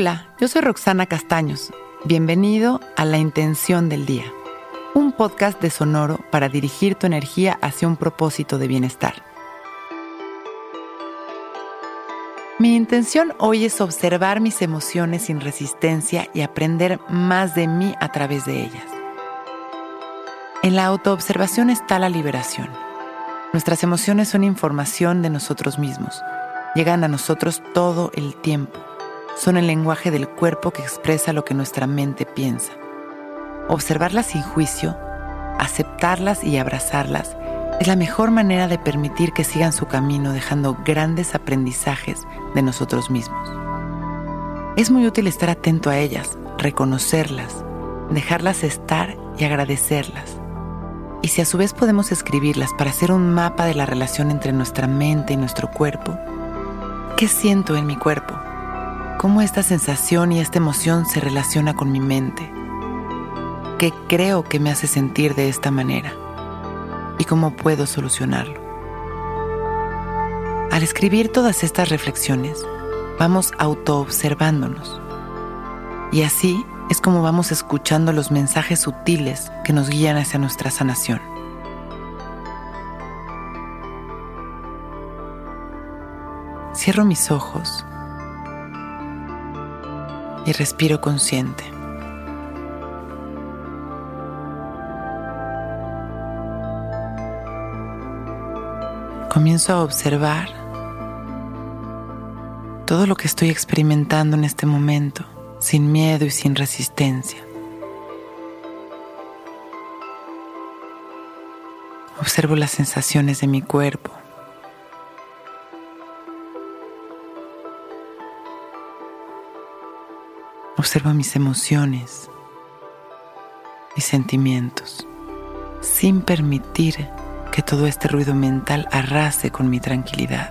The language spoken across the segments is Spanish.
Hola, yo soy Roxana Castaños. Bienvenido a La Intención del Día, un podcast de Sonoro para dirigir tu energía hacia un propósito de bienestar. Mi intención hoy es observar mis emociones sin resistencia y aprender más de mí a través de ellas. En la autoobservación está la liberación. Nuestras emociones son información de nosotros mismos. Llegan a nosotros todo el tiempo. Son el lenguaje del cuerpo que expresa lo que nuestra mente piensa. Observarlas sin juicio, aceptarlas y abrazarlas es la mejor manera de permitir que sigan su camino dejando grandes aprendizajes de nosotros mismos. Es muy útil estar atento a ellas, reconocerlas, dejarlas estar y agradecerlas. Y si a su vez podemos escribirlas para hacer un mapa de la relación entre nuestra mente y nuestro cuerpo, ¿qué siento en mi cuerpo? ¿Cómo esta sensación y esta emoción se relaciona con mi mente? ¿Qué creo que me hace sentir de esta manera? ¿Y cómo puedo solucionarlo? Al escribir todas estas reflexiones, vamos autoobservándonos. Y así es como vamos escuchando los mensajes sutiles que nos guían hacia nuestra sanación. Cierro mis ojos y respiro consciente. Comienzo a observar todo lo que estoy experimentando en este momento sin miedo y sin resistencia. Observo las sensaciones de mi cuerpo. Observo mis emociones, mis sentimientos, sin permitir que todo este ruido mental arrase con mi tranquilidad.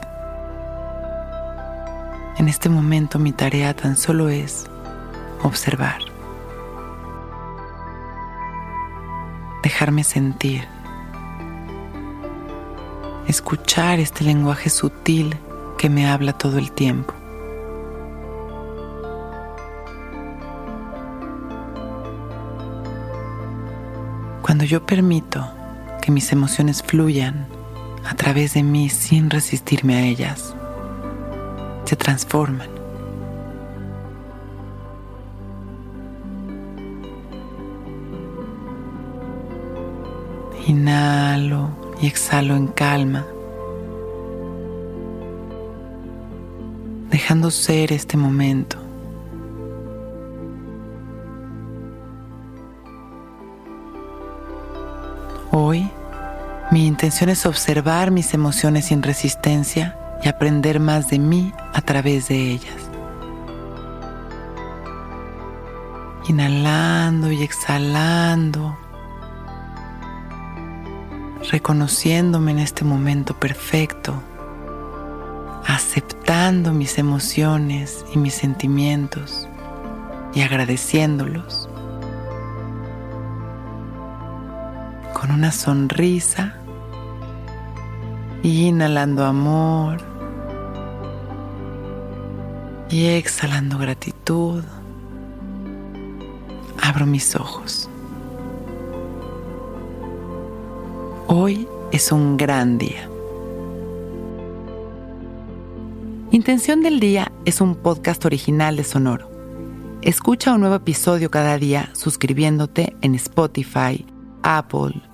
En este momento mi tarea tan solo es observar, dejarme sentir, escuchar este lenguaje sutil que me habla todo el tiempo. Cuando yo permito que mis emociones fluyan a través de mí sin resistirme a ellas, se transforman Inhalo y exhalo en calma, dejando ser este momento. Hoy, mi intención es observar mis emociones sin resistencia y aprender más de mí a través de ellas. Inhalando y exhalando reconociéndome en este momento perfecto, aceptando mis emociones y mis sentimientos y agradeciéndolos. Con una sonrisa inhalando amor y exhalando gratitud, abro mis ojos. Hoy es un gran día. Intención del Día es un podcast original de Sonoro. Escucha un nuevo episodio cada día suscribiéndote en Spotify, Apple,